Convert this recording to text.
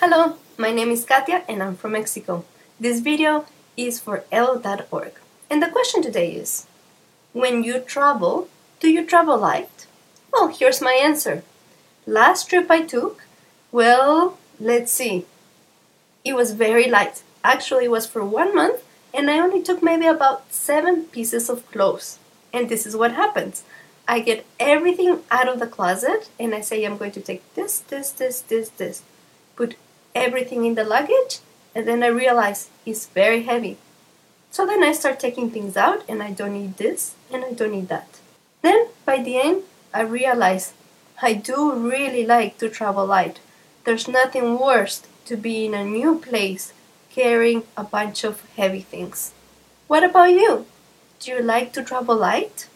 Hello, my name is Katia and I'm from Mexico. This video is for elllo.org. And the question today is When you travel, do you travel light? Well, here's my answer. Last trip I took, well, let's see. It was very light. Actually, it was for one month and I only took maybe about seven pieces of clothes. And this is what happens. I get everything out of the closet and I say I'm going to take this, this, this, this, this. Put everything in the luggage and then I realize it's very heavy. So then I start taking things out and I don't need this and I don't need that. Then by the end I realize I do really like to travel light. There's nothing worse to be in a new place carrying a bunch of heavy things. What about you? Do you like to travel light?